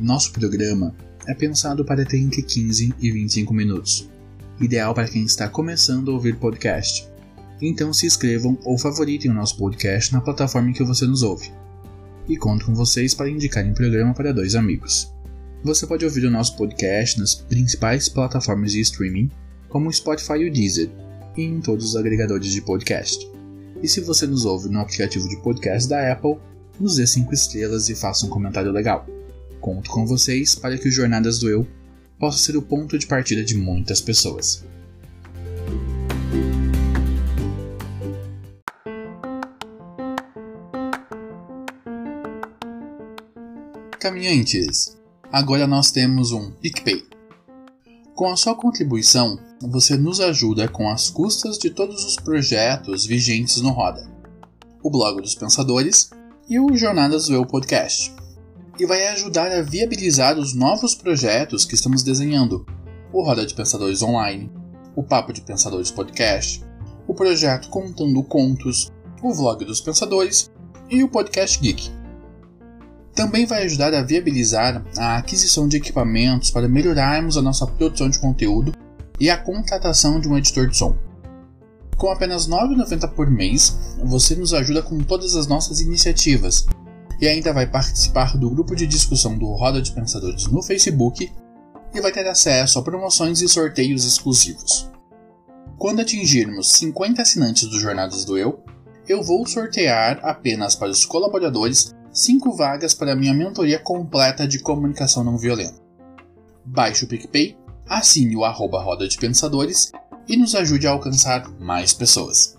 Nosso programa é pensado para ter entre 15 e 25 minutos, ideal para quem está começando a ouvir podcast. Então se inscrevam ou favoritem o nosso podcast na plataforma em que você nos ouve. E conto com vocês para indicarem o programa para dois amigos. Você pode ouvir o nosso podcast nas principais plataformas de streaming, como o Spotify e o Deezer, e em todos os agregadores de podcast. E se você nos ouve no aplicativo de podcast da Apple, nos dê 5 estrelas e faça um comentário legal. Conto com vocês para que o Jornadas do Eu possa ser o ponto de partida de muitas pessoas. Caminhantes, Agora nós temos um PicPay. Com a sua contribuição, você nos ajuda com as custas de todos os projetos vigentes no Roda, o Blog dos Pensadores e o Jornadas do Eu Podcast. E vai ajudar a viabilizar os novos projetos que estamos desenhando: o Roda de Pensadores Online, o Papo de Pensadores Podcast, o projeto Contando Contos, o Vlog dos Pensadores e o Podcast Geek. Também vai ajudar a viabilizar a aquisição de equipamentos para melhorarmos a nossa produção de conteúdo e a contratação de um editor de som. Com apenas R$ 9,90 por mês, você nos ajuda com todas as nossas iniciativas e ainda vai participar do grupo de discussão do Roda de Pensadores no Facebook e vai ter acesso a promoções e sorteios exclusivos. Quando atingirmos 50 assinantes do Jornadas do Eu, eu vou sortear apenas para os colaboradores 5 vagas para minha mentoria completa de comunicação não violenta. Baixe o PicPay, assine o arroba Roda de Pensadores e nos ajude a alcançar mais pessoas.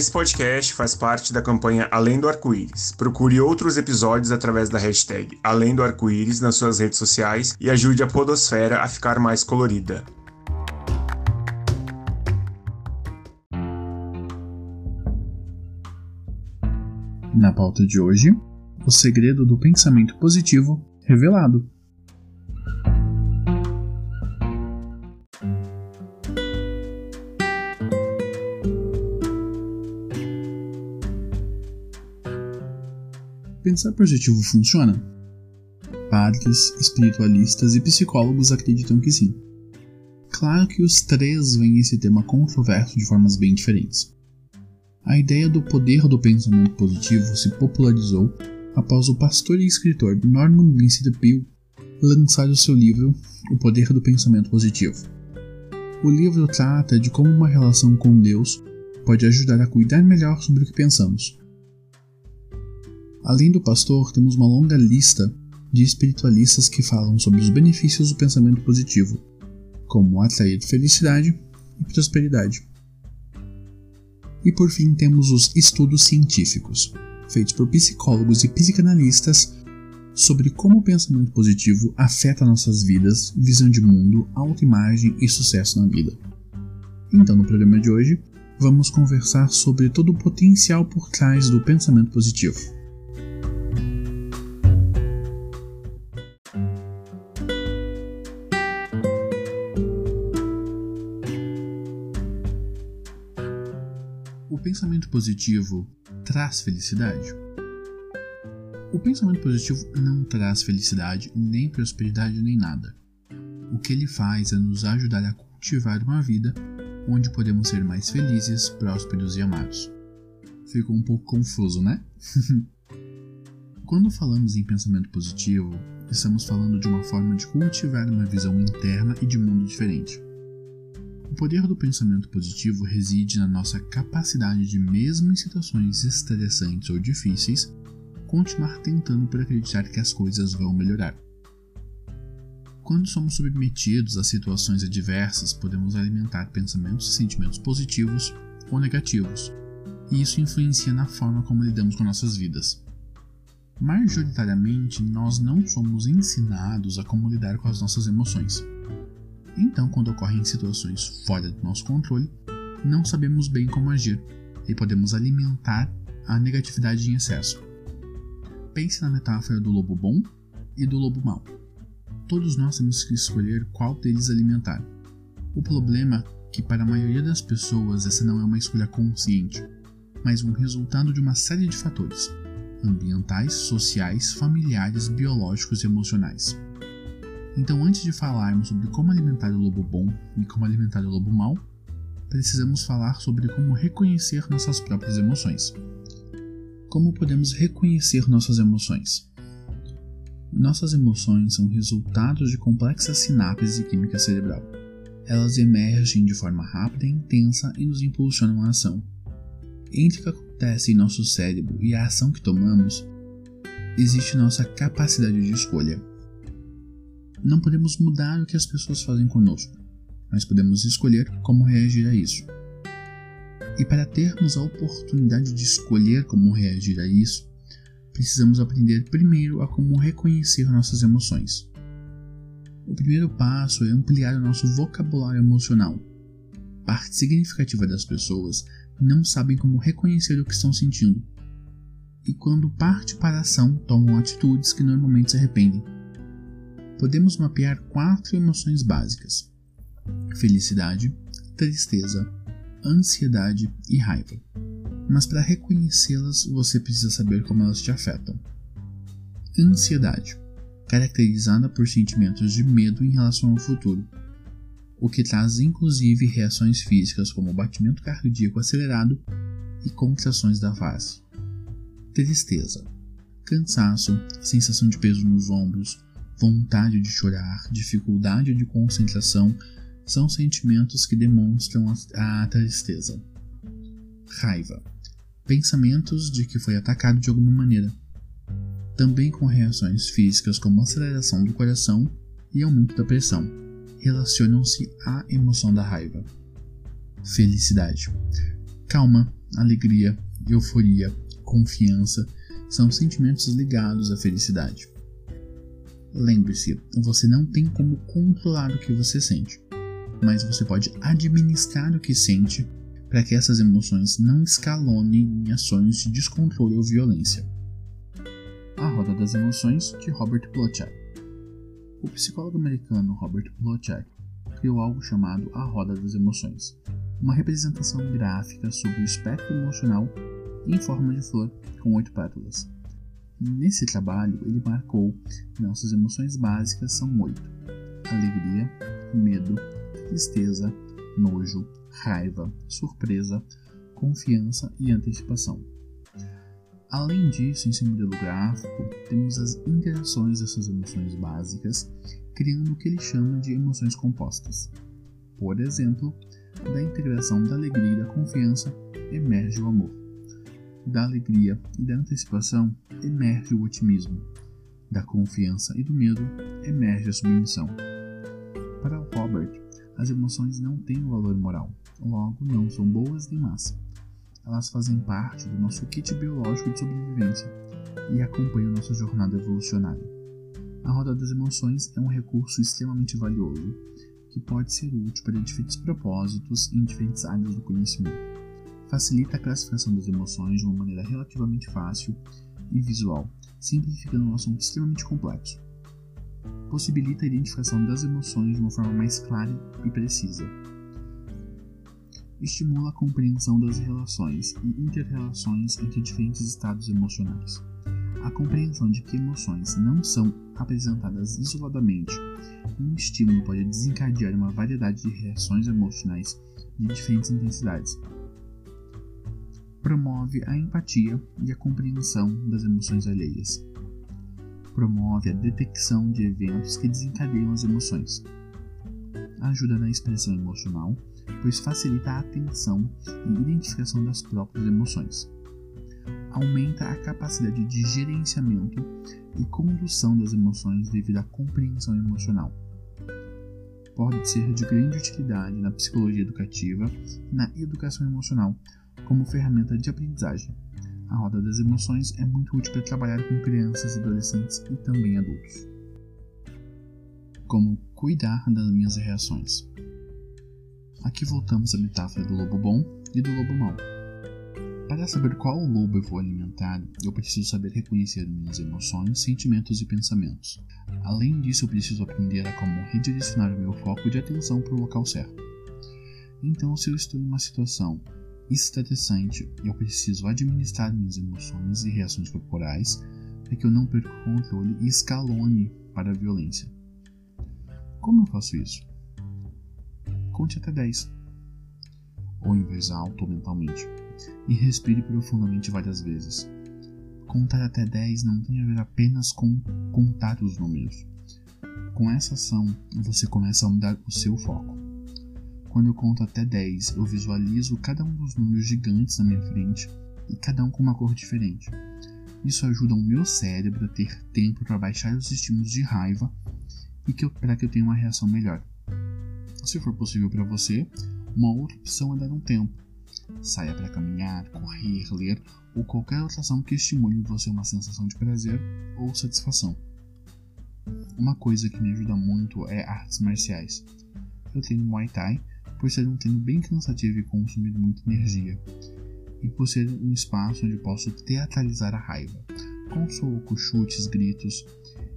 Esse podcast faz parte da campanha Além do Arco-Íris. Procure outros episódios através da hashtag Além do Arco-Íris nas suas redes sociais e ajude a Podosfera a ficar mais colorida. Na pauta de hoje, o segredo do pensamento positivo revelado. Pensar positivo funciona? Padres, espiritualistas e psicólogos acreditam que sim. Claro que os três veem esse tema controverso de formas bem diferentes. A ideia do poder do pensamento positivo se popularizou após o pastor e escritor Norman Vincent Peale lançar o seu livro O Poder do Pensamento Positivo. O livro trata de como uma relação com Deus pode ajudar a cuidar melhor sobre o que pensamos. Além do pastor, temos uma longa lista de espiritualistas que falam sobre os benefícios do pensamento positivo, como atrair felicidade e prosperidade. E por fim temos os estudos científicos, feitos por psicólogos e psicanalistas sobre como o pensamento positivo afeta nossas vidas, visão de mundo, autoimagem e sucesso na vida. Então, no programa de hoje, vamos conversar sobre todo o potencial por trás do pensamento positivo. Pensamento positivo traz felicidade? O pensamento positivo não traz felicidade, nem prosperidade, nem nada. O que ele faz é nos ajudar a cultivar uma vida onde podemos ser mais felizes, prósperos e amados. Ficou um pouco confuso, né? Quando falamos em pensamento positivo, estamos falando de uma forma de cultivar uma visão interna e de mundo diferente. O poder do pensamento positivo reside na nossa capacidade de, mesmo em situações estressantes ou difíceis, continuar tentando por acreditar que as coisas vão melhorar. Quando somos submetidos a situações adversas, podemos alimentar pensamentos e sentimentos positivos ou negativos, e isso influencia na forma como lidamos com nossas vidas. Majoritariamente, nós não somos ensinados a como lidar com as nossas emoções. Então, quando ocorrem situações fora do nosso controle, não sabemos bem como agir e podemos alimentar a negatividade em excesso. Pense na metáfora do lobo bom e do lobo mau todos nós temos que escolher qual deles alimentar. O problema é que para a maioria das pessoas essa não é uma escolha consciente, mas um resultado de uma série de fatores ambientais, sociais, familiares, biológicos e emocionais. Então, antes de falarmos sobre como alimentar o lobo bom e como alimentar o lobo mau, precisamos falar sobre como reconhecer nossas próprias emoções. Como podemos reconhecer nossas emoções? Nossas emoções são resultados de complexas sinapses e química cerebral. Elas emergem de forma rápida e intensa e nos impulsionam à ação. Entre o que acontece em nosso cérebro e a ação que tomamos, existe nossa capacidade de escolha. Não podemos mudar o que as pessoas fazem conosco, mas podemos escolher como reagir a isso. E para termos a oportunidade de escolher como reagir a isso, precisamos aprender primeiro a como reconhecer nossas emoções. O primeiro passo é ampliar o nosso vocabulário emocional. Parte significativa das pessoas não sabem como reconhecer o que estão sentindo. E quando parte para a ação, tomam atitudes que normalmente se arrependem. Podemos mapear quatro emoções básicas: felicidade, tristeza, ansiedade e raiva mas para reconhecê-las você precisa saber como elas te afetam. Ansiedade caracterizada por sentimentos de medo em relação ao futuro, o que traz inclusive reações físicas como batimento cardíaco acelerado e contrações da face. Tristeza, cansaço, sensação de peso nos ombros, vontade de chorar, dificuldade de concentração são sentimentos que demonstram a tristeza. Raiva, pensamentos de que foi atacado de alguma maneira, também com reações físicas como aceleração do coração e aumento da pressão, relacionam-se à emoção da raiva. Felicidade. Calma, alegria, euforia, confiança são sentimentos ligados à felicidade. Lembre-se, você não tem como controlar o que você sente, mas você pode administrar o que sente para que essas emoções não escalonem em ações de descontrole ou violência. A Roda das Emoções, de Robert Plotchak. O psicólogo americano Robert Plotchak criou algo chamado a Roda das Emoções, uma representação gráfica sobre o espectro emocional em forma de flor com oito pétalas. Nesse trabalho, ele marcou que nossas emoções básicas são oito: alegria, medo, tristeza, nojo, raiva, surpresa, confiança e antecipação. Além disso, em seu modelo gráfico, temos as interações dessas emoções básicas, criando o que ele chama de emoções compostas. Por exemplo, da integração da alegria e da confiança emerge o amor. Da alegria e da antecipação emerge o otimismo. Da confiança e do medo emerge a submissão. Para Robert, as emoções não têm valor moral, logo não são boas nem más. Elas fazem parte do nosso kit biológico de sobrevivência e acompanham nossa jornada evolucionária. A roda das emoções é um recurso extremamente valioso que pode ser útil para diferentes propósitos em diferentes áreas do conhecimento. Facilita a classificação das emoções de uma maneira relativamente fácil e visual, simplificando um assunto extremamente complexo possibilita a identificação das emoções de uma forma mais clara e precisa. Estimula a compreensão das relações e interrelações entre diferentes estados emocionais. A compreensão de que emoções não são apresentadas isoladamente um estímulo pode desencadear uma variedade de reações emocionais de diferentes intensidades. Promove a empatia e a compreensão das emoções alheias. Promove a detecção de eventos que desencadeiam as emoções. Ajuda na expressão emocional, pois facilita a atenção e identificação das próprias emoções. Aumenta a capacidade de gerenciamento e condução das emoções devido à compreensão emocional pode ser de grande utilidade na psicologia educativa e na educação emocional como ferramenta de aprendizagem. A roda das emoções é muito útil para trabalhar com crianças, adolescentes e também adultos. Como cuidar das minhas reações. Aqui voltamos à metáfora do lobo bom e do lobo mau. Para saber qual lobo eu vou alimentar, eu preciso saber reconhecer minhas emoções, sentimentos e pensamentos. Além disso, eu preciso aprender a como redirecionar o meu foco de atenção para o local certo. Então, se eu estou em uma situação estressante, eu preciso administrar minhas emoções e reações corporais para que eu não perca o controle e escalone para a violência. Como eu faço isso? Conte até 10, ou em voz alta ou mentalmente e respire profundamente várias vezes. Contar até 10 não tem a ver apenas com contar os números. Com essa ação, você começa a mudar o seu foco. Quando eu conto até 10, eu visualizo cada um dos números gigantes na minha frente e cada um com uma cor diferente. Isso ajuda o meu cérebro a ter tempo para baixar os estímulos de raiva e para que eu tenha uma reação melhor. Se for possível para você, uma outra opção é dar um tempo Saia para caminhar, correr, ler ou qualquer outra ação que estimule em você uma sensação de prazer ou satisfação. Uma coisa que me ajuda muito é artes marciais. Eu treino Muay Thai por ser um treino bem cansativo e consumir muita energia, e por ser um espaço onde posso teatralizar a raiva. Com socos, chutes, gritos,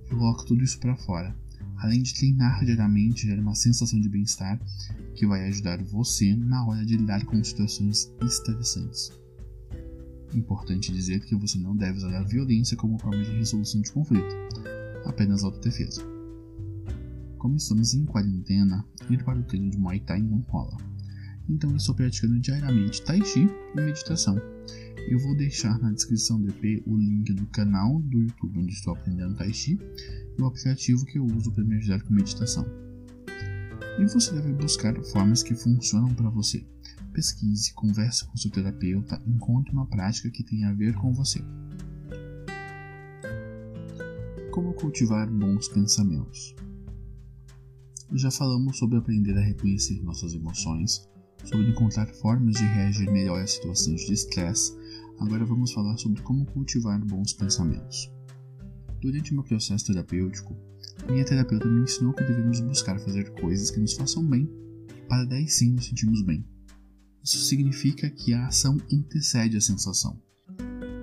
eu coloco tudo isso para fora. Além de treinar diariamente, gera uma sensação de bem-estar que vai ajudar você na hora de lidar com situações estressantes. Importante dizer que você não deve usar a violência como forma de resolução de conflito, apenas autodefesa. Como estamos em quarentena, ir para o treino de Muay Thai não rola. Então estou praticando diariamente Tai Chi e meditação. Eu vou deixar na descrição do EP o link do canal do YouTube onde estou aprendendo Tai Chi e o aplicativo que eu uso para me ajudar com meditação e você deve buscar formas que funcionam para você. Pesquise, converse com seu terapeuta, encontre uma prática que tenha a ver com você. Como cultivar bons pensamentos? Já falamos sobre aprender a reconhecer nossas emoções, sobre encontrar formas de reagir melhor a situações de estresse. Agora vamos falar sobre como cultivar bons pensamentos. Durante meu processo terapêutico, minha terapeuta me ensinou que devemos buscar fazer coisas que nos façam bem, para daí sim nos sentirmos bem. Isso significa que a ação antecede a sensação.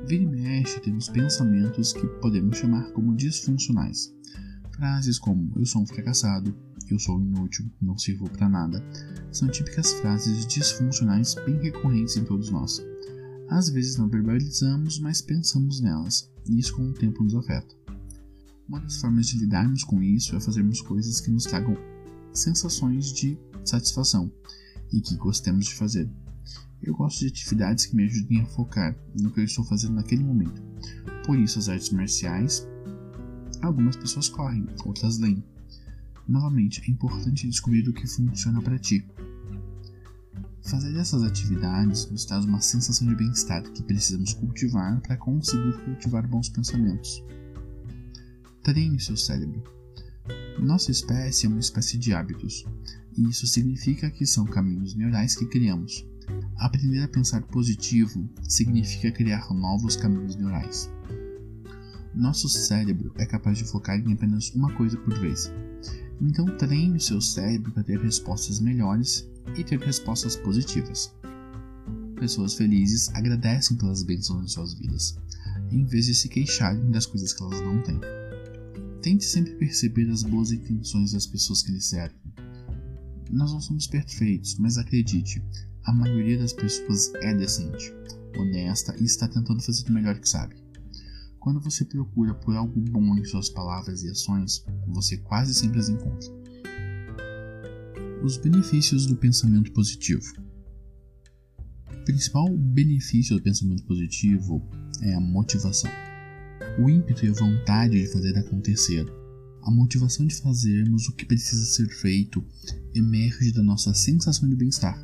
Vira e mexe temos pensamentos que podemos chamar como disfuncionais. Frases como eu sou um fracassado, eu sou inútil, não sirvo para nada, são típicas frases disfuncionais bem recorrentes em todos nós. Às vezes não verbalizamos, mas pensamos nelas, e isso com o tempo nos afeta. Uma das formas de lidarmos com isso é fazermos coisas que nos tragam sensações de satisfação e que gostemos de fazer. Eu gosto de atividades que me ajudem a focar no que eu estou fazendo naquele momento. Por isso, as artes marciais, algumas pessoas correm, outras leem. Novamente, é importante descobrir o que funciona para ti. Fazer essas atividades nos traz uma sensação de bem-estar que precisamos cultivar para conseguir cultivar bons pensamentos. Treine seu cérebro. Nossa espécie é uma espécie de hábitos, e isso significa que são caminhos neurais que criamos. Aprender a pensar positivo significa criar novos caminhos neurais. Nosso cérebro é capaz de focar em apenas uma coisa por vez. Então treine o seu cérebro para ter respostas melhores e ter respostas positivas. Pessoas felizes agradecem pelas bênçãos em suas vidas, em vez de se queixarem das coisas que elas não têm. Tente sempre perceber as boas intenções das pessoas que lhe servem. Nós não somos perfeitos, mas acredite, a maioria das pessoas é decente, honesta e está tentando fazer o melhor que sabe. Quando você procura por algo bom em suas palavras e ações, você quase sempre as encontra. Os benefícios do pensamento positivo. principal benefício do pensamento positivo é a motivação. O ímpeto e a vontade de fazer acontecer. A motivação de fazermos o que precisa ser feito emerge da nossa sensação de bem-estar,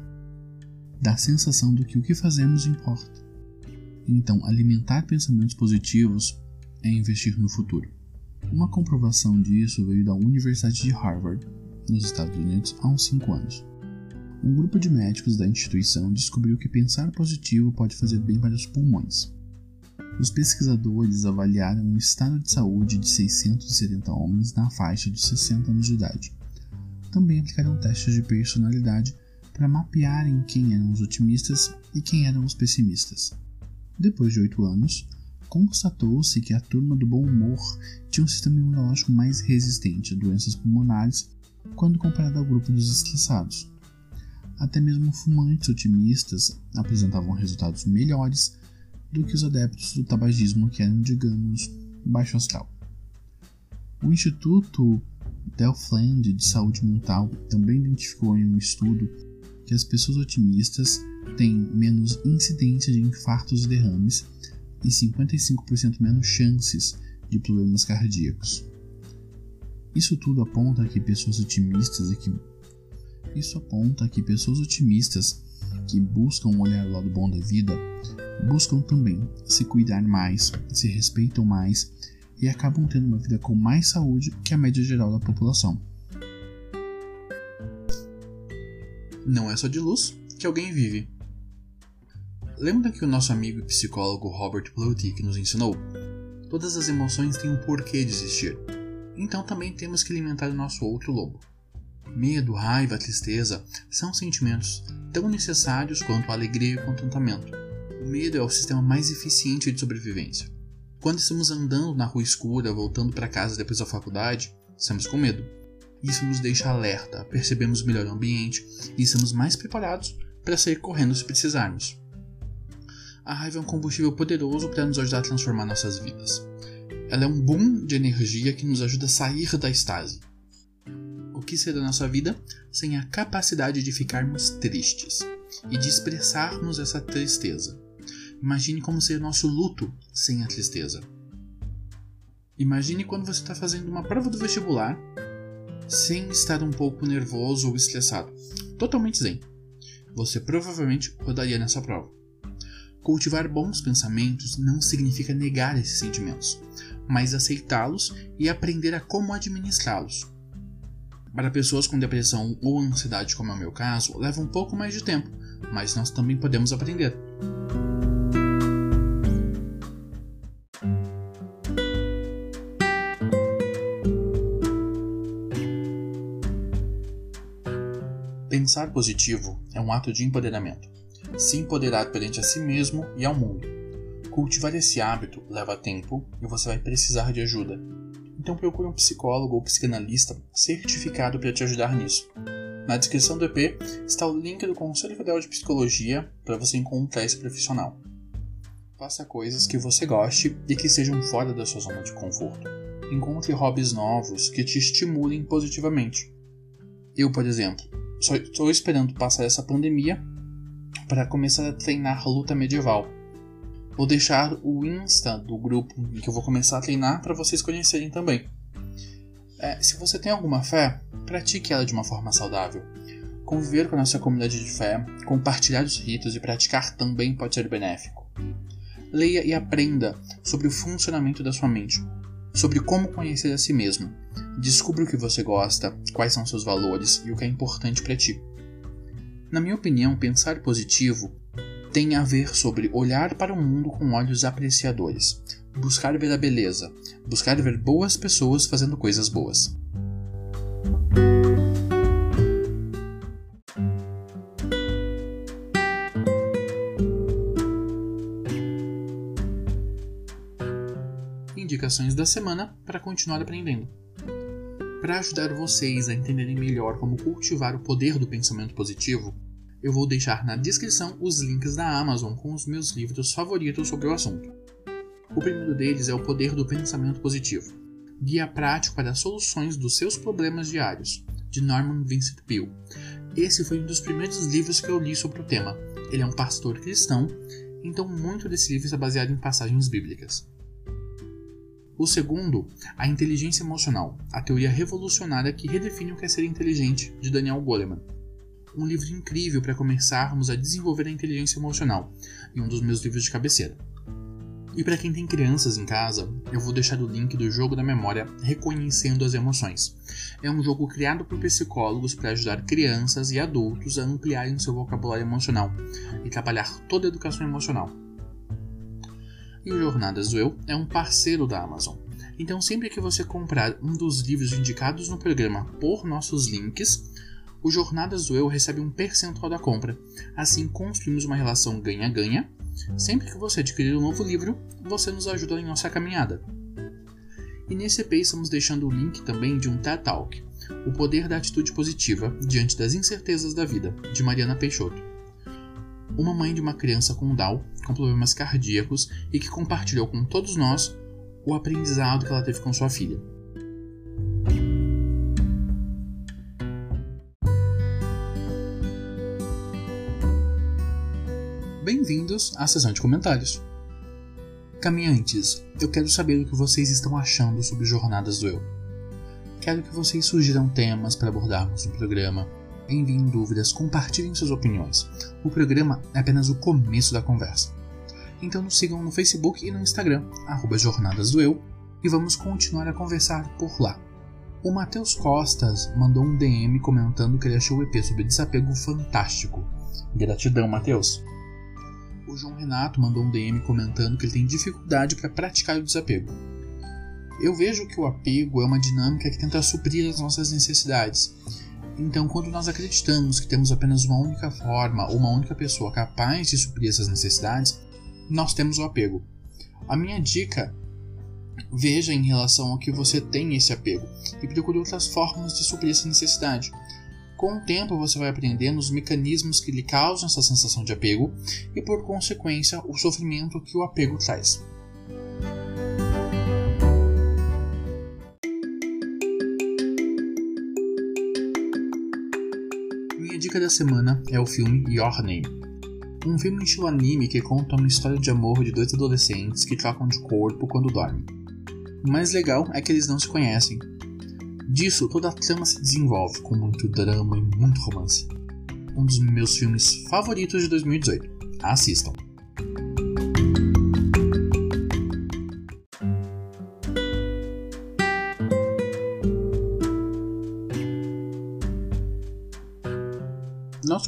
da sensação do que o que fazemos importa. Então, alimentar pensamentos positivos é investir no futuro. Uma comprovação disso veio da Universidade de Harvard, nos Estados Unidos, há uns 5 anos. Um grupo de médicos da instituição descobriu que pensar positivo pode fazer bem para os pulmões. Os pesquisadores avaliaram o estado de saúde de 670 homens na faixa dos 60 anos de idade. Também aplicaram testes de personalidade para mapearem quem eram os otimistas e quem eram os pessimistas. Depois de oito anos, constatou-se que a turma do bom humor tinha um sistema imunológico mais resistente a doenças pulmonares quando comparado ao grupo dos estressados. Até mesmo fumantes otimistas apresentavam resultados melhores do que os adeptos do tabagismo que eram, digamos, baixo astral. O Instituto Delftland de Saúde Mental também identificou em um estudo que as pessoas otimistas têm menos incidência de infartos e derrames e 55% menos chances de problemas cardíacos. Isso tudo aponta que pessoas otimistas e que isso aponta que pessoas otimistas que buscam olhar o lado bom da vida buscam também se cuidar mais, se respeitam mais e acabam tendo uma vida com mais saúde que a média geral da população. Não é só de luz que alguém vive. Lembra que o nosso amigo e psicólogo Robert Plutik nos ensinou? Todas as emoções têm um porquê de existir. Então também temos que alimentar o nosso outro lobo. Medo, raiva, tristeza são sentimentos tão necessários quanto a alegria e o contentamento. O medo é o sistema mais eficiente de sobrevivência. Quando estamos andando na rua escura, voltando para casa depois da faculdade, estamos com medo. Isso nos deixa alerta, percebemos melhor o ambiente e estamos mais preparados para sair correndo se precisarmos. A raiva é um combustível poderoso para nos ajudar a transformar nossas vidas. Ela é um boom de energia que nos ajuda a sair da estase que seria nossa vida sem a capacidade de ficarmos tristes e de expressarmos essa tristeza. Imagine como seria o nosso luto sem a tristeza. Imagine quando você está fazendo uma prova do vestibular sem estar um pouco nervoso ou estressado, totalmente zen. Você provavelmente rodaria nessa prova. Cultivar bons pensamentos não significa negar esses sentimentos, mas aceitá-los e aprender a como administrá-los. Para pessoas com depressão ou ansiedade, como é o meu caso, leva um pouco mais de tempo, mas nós também podemos aprender. Positivo é um ato de empoderamento. Se empoderar perante a si mesmo e ao mundo. Cultivar esse hábito leva tempo e você vai precisar de ajuda, então procure um psicólogo ou psicanalista certificado para te ajudar nisso. Na descrição do EP está o link do Conselho Federal de Psicologia para você encontrar esse profissional. Faça coisas que você goste e que sejam fora da sua zona de conforto. Encontre hobbies novos que te estimulem positivamente. Eu, por exemplo, só estou esperando passar essa pandemia para começar a treinar luta medieval Vou deixar o Insta do grupo que eu vou começar a treinar para vocês conhecerem também. É, se você tem alguma fé, pratique ela de uma forma saudável. Conviver com a nossa comunidade de fé, compartilhar os ritos e praticar também pode ser benéfico. Leia e aprenda sobre o funcionamento da sua mente, sobre como conhecer a si mesmo. Descubra o que você gosta, quais são seus valores e o que é importante para ti. Na minha opinião, pensar positivo tem a ver sobre olhar para o mundo com olhos apreciadores, buscar ver a beleza, buscar ver boas pessoas fazendo coisas boas. Indicações da semana para continuar aprendendo. Para ajudar vocês a entenderem melhor como cultivar o poder do pensamento positivo, eu vou deixar na descrição os links da Amazon com os meus livros favoritos sobre o assunto. O primeiro deles é O Poder do Pensamento Positivo Guia Prático para Soluções dos Seus Problemas Diários, de Norman Vincent Peale. Esse foi um dos primeiros livros que eu li sobre o tema, ele é um pastor cristão, então muito desse livro está baseado em passagens bíblicas. O segundo, A Inteligência Emocional, a teoria revolucionária que redefine o que é ser inteligente, de Daniel Goleman. Um livro incrível para começarmos a desenvolver a inteligência emocional, e um dos meus livros de cabeceira. E para quem tem crianças em casa, eu vou deixar o link do jogo da memória Reconhecendo as Emoções. É um jogo criado por psicólogos para ajudar crianças e adultos a ampliarem seu vocabulário emocional e trabalhar toda a educação emocional. E o Jornadas do Eu é um parceiro da Amazon. Então, sempre que você comprar um dos livros indicados no programa por nossos links, o Jornadas do Eu recebe um percentual da compra. Assim, construímos uma relação ganha-ganha Sempre que você adquirir um novo livro, você nos ajuda em nossa caminhada. E nesse EP estamos deixando o link também de um TED Talk, O Poder da Atitude Positiva Diante das Incertezas da Vida, de Mariana Peixoto. Uma mãe de uma criança com Down, com problemas cardíacos e que compartilhou com todos nós o aprendizado que ela teve com sua filha. Bem-vindos à sessão de comentários. Caminhantes, eu quero saber o que vocês estão achando sobre Jornadas do Eu. Quero que vocês sugiram temas para abordarmos no programa, enviem dúvidas, compartilhem suas opiniões. O programa é apenas o começo da conversa. Então nos sigam no Facebook e no Instagram, arroba Jornadas do Eu, e vamos continuar a conversar por lá. O Matheus Costas mandou um DM comentando que ele achou o EP sobre desapego fantástico. Gratidão, Matheus! o João Renato mandou um DM comentando que ele tem dificuldade para praticar o desapego. Eu vejo que o apego é uma dinâmica que tenta suprir as nossas necessidades. Então, quando nós acreditamos que temos apenas uma única forma ou uma única pessoa capaz de suprir essas necessidades, nós temos o apego. A minha dica veja em relação ao que você tem esse apego e procure outras formas de suprir essa necessidade. Com o tempo, você vai aprendendo os mecanismos que lhe causam essa sensação de apego e, por consequência, o sofrimento que o apego traz. Minha dica da semana é o filme Your Name. Um filme estilo anime que conta uma história de amor de dois adolescentes que trocam de corpo quando dormem. O mais legal é que eles não se conhecem, Disso, toda a trama se desenvolve com muito drama e muito romance. Um dos meus filmes favoritos de 2018. Assistam!